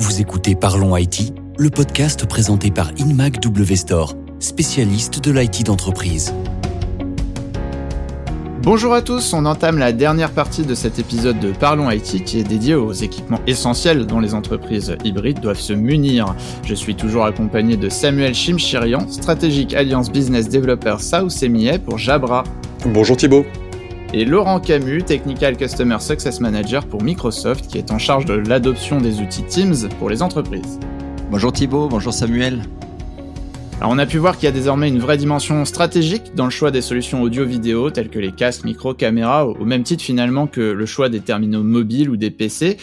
Vous écoutez Parlons IT, le podcast présenté par Inmac W Store, spécialiste de l'IT d'entreprise. Bonjour à tous, on entame la dernière partie de cet épisode de Parlons IT qui est dédié aux équipements essentiels dont les entreprises hybrides doivent se munir. Je suis toujours accompagné de Samuel Chimchirian, stratégique Alliance Business Developer South EMEA pour Jabra. Bonjour Thibault. Et Laurent Camus, Technical Customer Success Manager pour Microsoft, qui est en charge de l'adoption des outils Teams pour les entreprises. Bonjour Thibault, bonjour Samuel. Alors on a pu voir qu'il y a désormais une vraie dimension stratégique dans le choix des solutions audio-vidéo telles que les casques, micro, caméras, au même titre finalement que le choix des terminaux mobiles ou des PC.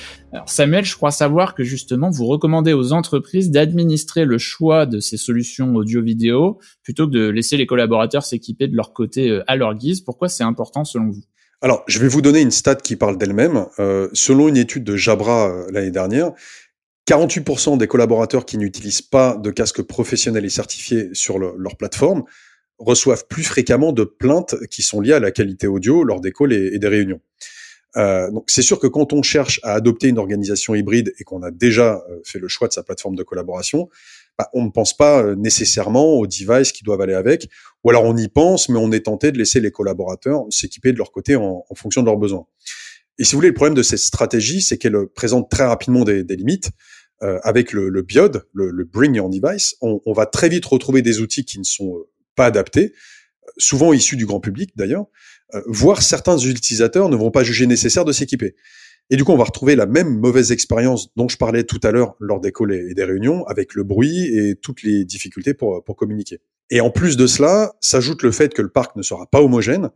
Samuel, je crois savoir que justement vous recommandez aux entreprises d'administrer le choix de ces solutions audio-vidéo plutôt que de laisser les collaborateurs s'équiper de leur côté euh, à leur guise. Pourquoi c'est important selon vous? Alors, je vais vous donner une stat qui parle d'elle-même. Euh, selon une étude de Jabra euh, l'année dernière, 48% des collaborateurs qui n'utilisent pas de casque professionnel et certifié sur leur plateforme reçoivent plus fréquemment de plaintes qui sont liées à la qualité audio lors des calls et, des réunions. Euh, donc c'est sûr que quand on cherche à adopter une organisation hybride et qu'on a déjà euh, fait le choix de sa plateforme de collaboration, bah, on ne pense pas euh, nécessairement aux devices qui doivent aller avec, ou alors on y pense, mais on est tenté de laisser les collaborateurs s'équiper de leur côté en, fonction de leurs besoins. Et si vous voulez, le problème de cette stratégie, c'est qu'elle présente très rapidement des limites. Euh, avec le, le BIOD, le, le, Bring Your Device, on, on, va très vite retrouver des outils qui ne sont euh, pas adaptés, souvent issus du grand public d'ailleurs, euh, voire certains utilisateurs ne vont pas juger nécessaire de s'équiper. Et du coup, on va retrouver la même mauvaise expérience dont je parlais tout à l'heure lors des calls et des réunions, avec le bruit et toutes les difficultés pour, pour communiquer. Et en plus de cela, s'ajoute le fait que le parc ne sera pas homogène,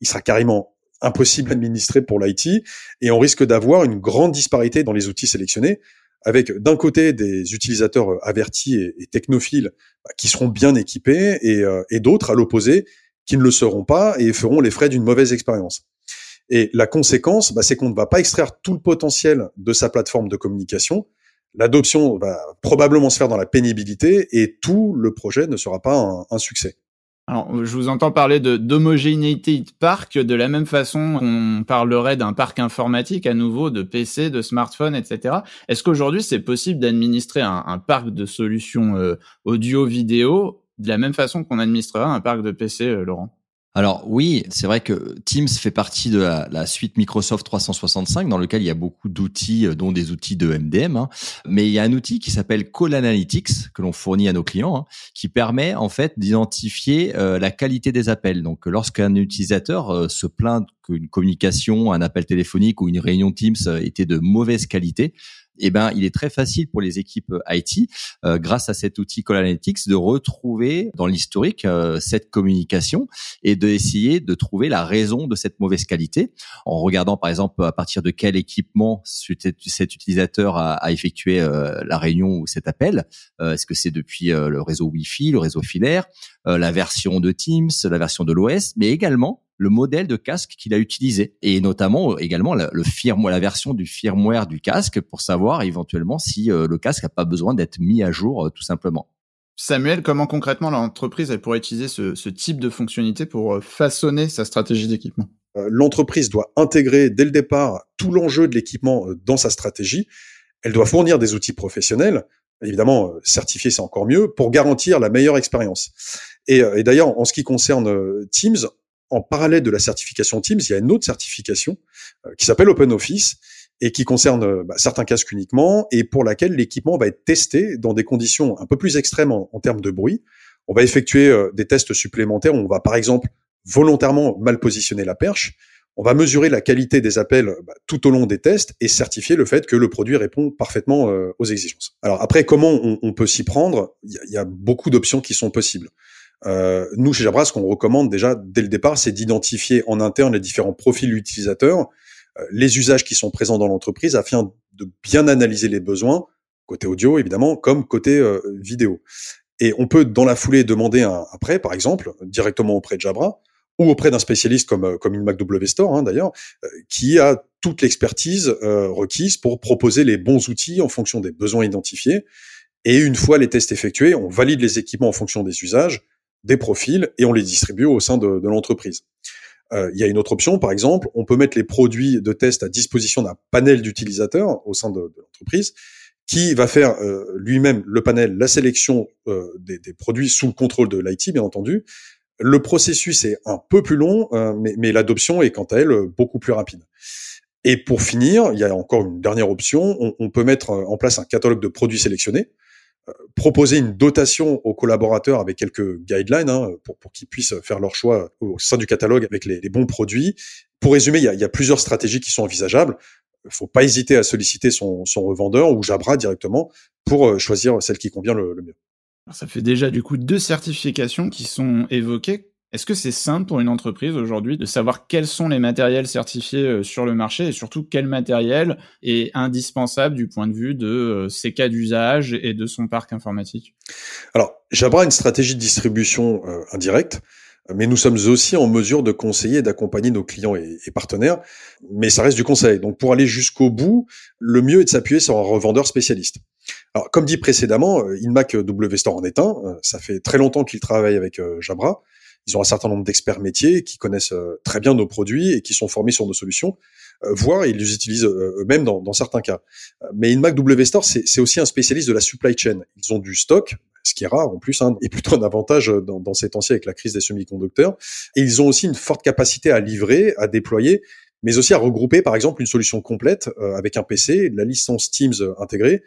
il sera carrément impossible à administrer pour l'IT, et on risque d'avoir une grande disparité dans les outils sélectionnés, avec d'un côté des utilisateurs euh, avertis et, technophiles bah, qui seront bien équipés et, euh, et d'autres à l'opposé qui ne le seront pas et feront les frais d'une mauvaise expérience. Et la conséquence, bah, c'est qu'on ne va pas extraire tout le potentiel de sa plateforme de communication. L'adoption va probablement se faire dans la pénibilité et tout le projet ne sera pas un succès. Alors, je vous entends parler de d'homogénéité de parc de la même façon qu'on parlerait d'un parc informatique à nouveau, de PC, de smartphones, etc. Est-ce qu'aujourd'hui c'est possible d'administrer un, parc de solutions euh, audio-vidéo de la même façon qu'on administrera un parc de PC, euh, Laurent? Alors oui, c'est vrai que Teams fait partie de la, suite Microsoft 365 dans lequel il y a beaucoup d'outils, euh, dont des outils de MDM. Hein. Mais il y a un outil qui s'appelle Call Analytics que l'on fournit à nos clients, hein, qui permet en fait d'identifier euh, la qualité des appels. Donc lorsqu'un utilisateur euh, se plaint qu'une communication, un appel téléphonique ou une réunion Teams était de mauvaise qualité, eh ben, il est très facile pour les équipes euh, IT, euh, grâce à cet outil Call Analytics, de retrouver dans l'historique euh, cette communication et d'essayer de trouver la raison de cette mauvaise qualité en regardant par exemple à partir de quel équipement cet utilisateur a, a effectué la réunion ou cet appel. Est-ce que c'est depuis le réseau Wi-Fi, le réseau filaire, la version de Teams, la version de l'OS, mais également le modèle de casque qu'il a utilisé et notamment euh, également le firmware, la version du firmware du casque pour savoir éventuellement si euh, le casque n'a pas besoin d'être mis à jour euh, tout simplement. Samuel, comment concrètement l'entreprise elle pourrait utiliser ce, ce type de fonctionnalité pour façonner sa stratégie d'équipement? L'entreprise doit intégrer dès le départ tout l'enjeu de l'équipement dans sa stratégie. Elle doit fournir des outils professionnels, évidemment certifiés c'est encore mieux, pour garantir la meilleure expérience. Et, et d'ailleurs, en ce qui concerne Teams, en parallèle de la certification Teams, il y a une autre certification euh, qui s'appelle Open Office et qui concerne euh, bah, certains casques uniquement et pour laquelle l'équipement va être testé dans des conditions un peu plus extrêmes en, termes de bruit. On va effectuer euh, des tests supplémentaires. On va par exemple volontairement mal positionner la perche. On va mesurer la qualité des appels bah, tout au long des tests et certifier le fait que le produit répond parfaitement aux exigences. Alors après, comment on, peut s'y prendre? Il y, a, beaucoup d'options qui sont possibles. Euh, nous, chez Jabra, ce qu'on recommande déjà dès le départ, c'est d'identifier en interne les différents profils utilisateurs, euh, les usages qui sont présents dans l'entreprise, afin de bien analyser les besoins, côté audio évidemment, comme côté euh, vidéo. Et on peut, dans la foulée, demander un après, par exemple, directement auprès de Jabra, ou auprès d'un spécialiste comme comme une MacW Store hein, d'ailleurs, qui a toute l'expertise requise pour proposer les bons outils en fonction des besoins identifiés. Et une fois les tests effectués, on valide les équipements en fonction des usages des profils et on les distribue au sein de, de l'entreprise. Euh, il y a une autre option, par exemple, on peut mettre les produits de test à disposition d'un panel d'utilisateurs au sein de, de l'entreprise qui va faire lui-même le panel, la sélection des, des, produits sous le contrôle de l'IT, bien entendu. Le processus est un peu plus long, mais, mais l'adoption est quant à elle beaucoup plus rapide. Et pour finir, il y a encore une dernière option. On, peut mettre en place un catalogue de produits sélectionnés, euh, proposer une dotation aux collaborateurs avec quelques guidelines hein, pour, pour qu'ils puissent faire leur choix au sein du catalogue avec les, bons produits. Pour résumer, il y, a, plusieurs stratégies qui sont envisageables. Il faut pas hésiter à solliciter son, son, revendeur ou Jabra directement pour euh, choisir celle qui convient le, le mieux. ça fait déjà du coup deux certifications qui sont évoquées. Est-ce que c'est simple pour une entreprise aujourd'hui de savoir quels sont les matériels certifiés euh, sur le marché et surtout quel matériel est indispensable du point de vue de euh, ses cas d'usage et de son parc informatique? Alors, Jabra a une stratégie de distribution euh, indirecte, mais nous sommes aussi en mesure de conseiller et d'accompagner nos clients et, partenaires, mais ça reste du conseil. Donc pour aller jusqu'au bout, le mieux est de s'appuyer sur un revendeur spécialiste. Alors, comme dit précédemment, InMac W Store en est un. Ça fait très longtemps qu'il travaille avec Jabra. Ils ont un certain nombre d'experts métiers qui connaissent euh, très bien nos produits et qui sont formés sur nos solutions, euh, voire ils les utilisent euh, eux-mêmes dans, certains cas. Mais InMac W Store, c'est aussi un spécialiste de la supply chain. Ils ont du stock, ce qui est rare en plus, hein, et plutôt un avantage dans, ces temps-ci avec la crise des semi-conducteurs. Et ils ont aussi une forte capacité à livrer, à déployer, mais aussi à regrouper par exemple une solution complète avec un PC, la licence Teams intégrée,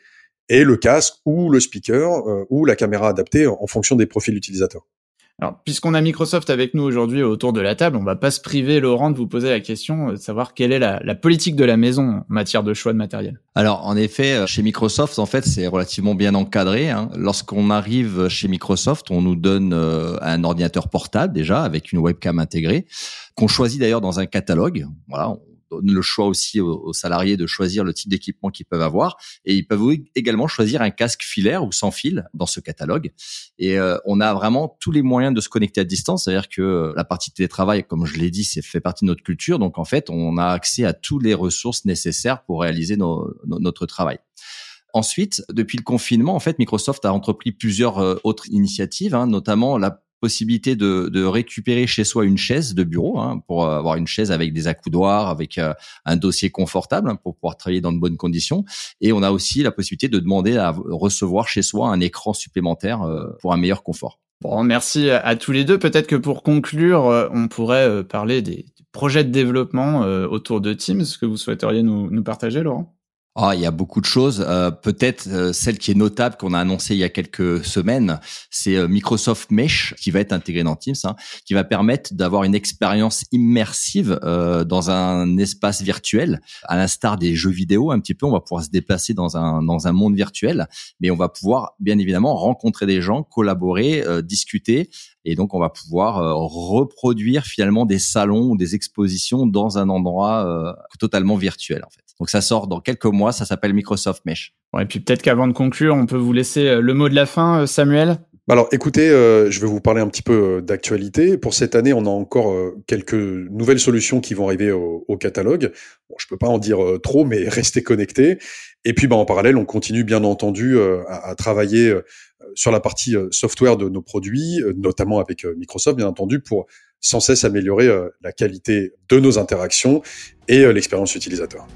et le casque ou le speaker ou la caméra adaptée en fonction des profils utilisateurs. Alors, puisqu'on a Microsoft avec nous aujourd'hui autour de la table, on va pas se priver, Laurent, de vous poser la question euh, de savoir quelle est la, politique de la maison en matière de choix de matériel. Alors, en effet, euh, chez Microsoft, en fait, c'est relativement bien encadré. Hein. Lorsqu'on arrive chez Microsoft, on nous donne euh, un ordinateur portable déjà avec une webcam intégrée qu'on choisit d'ailleurs dans un catalogue. Voilà, le choix aussi aux, salariés de choisir le type d'équipement qu'ils peuvent avoir. Et ils peuvent également choisir un casque filaire ou sans fil dans ce catalogue. Et euh, on a vraiment tous les moyens de se connecter à distance. C'est-à-dire que euh, la partie télétravail comme je l'ai dit c'est fait partie de notre culture. Donc en fait on a accès à toutes les ressources nécessaires pour réaliser notre travail. Ensuite, depuis le confinement, en fait, Microsoft a entrepris plusieurs euh, autres initiatives, hein, notamment la possibilité de, de, récupérer chez soi une chaise de bureau hein, pour avoir une chaise avec des accoudoirs, avec euh, un dossier confortable hein, pour pouvoir travailler dans de bonnes conditions. Et on a aussi la possibilité de demander à recevoir chez soi un écran supplémentaire euh, pour un meilleur confort. Bon, merci à, tous les deux. Peut-être que pour conclure, euh, on pourrait parler des projets de développement autour de Teams que vous souhaiteriez nous, nous partager, Laurent? Ah, il y a beaucoup de choses. Euh, Peut-être euh, celle qui est notable qu'on a annoncée il y a quelques semaines, c'est euh, Microsoft Mesh qui va être intégré dans Teams, hein, qui va permettre d'avoir une expérience immersive euh, dans un espace virtuel, à l'instar des jeux vidéo un petit peu. On va pouvoir se déplacer dans un dans un monde virtuel, mais on va pouvoir bien évidemment rencontrer des gens, collaborer, discuter, et donc on va pouvoir reproduire finalement des salons ou des expositions dans un endroit totalement virtuel en fait. Donc ça sort dans quelques mois, ça s'appelle Microsoft Mesh. et puis peut-être qu'avant de conclure, on peut vous laisser euh, le mot de la fin, euh, Samuel. Alors écoutez, euh, je vais vous parler un petit peu d'actualité. Pour cette année, on a encore quelques nouvelles solutions qui vont arriver au, catalogue. Bon, je peux pas en dire trop, mais restez connectés. Et puis bah, en parallèle, on continue bien entendu à, à, travailler sur la partie software de nos produits, notamment avec Microsoft, bien entendu, pour sans cesse améliorer la qualité de nos interactions et l'expérience utilisateur.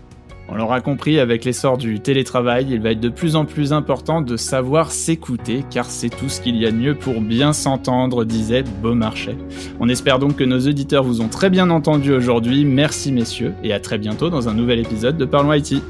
On l'aura compris, avec l'essor du télétravail, il va être de plus en plus important de savoir s'écouter, car c'est tout ce qu'il y a de mieux pour bien s'entendre, disait Beaumarchais. On espère donc que nos auditeurs vous ont très bien entendu aujourd'hui. Merci messieurs, et à très bientôt dans un nouvel épisode de Parlons IT.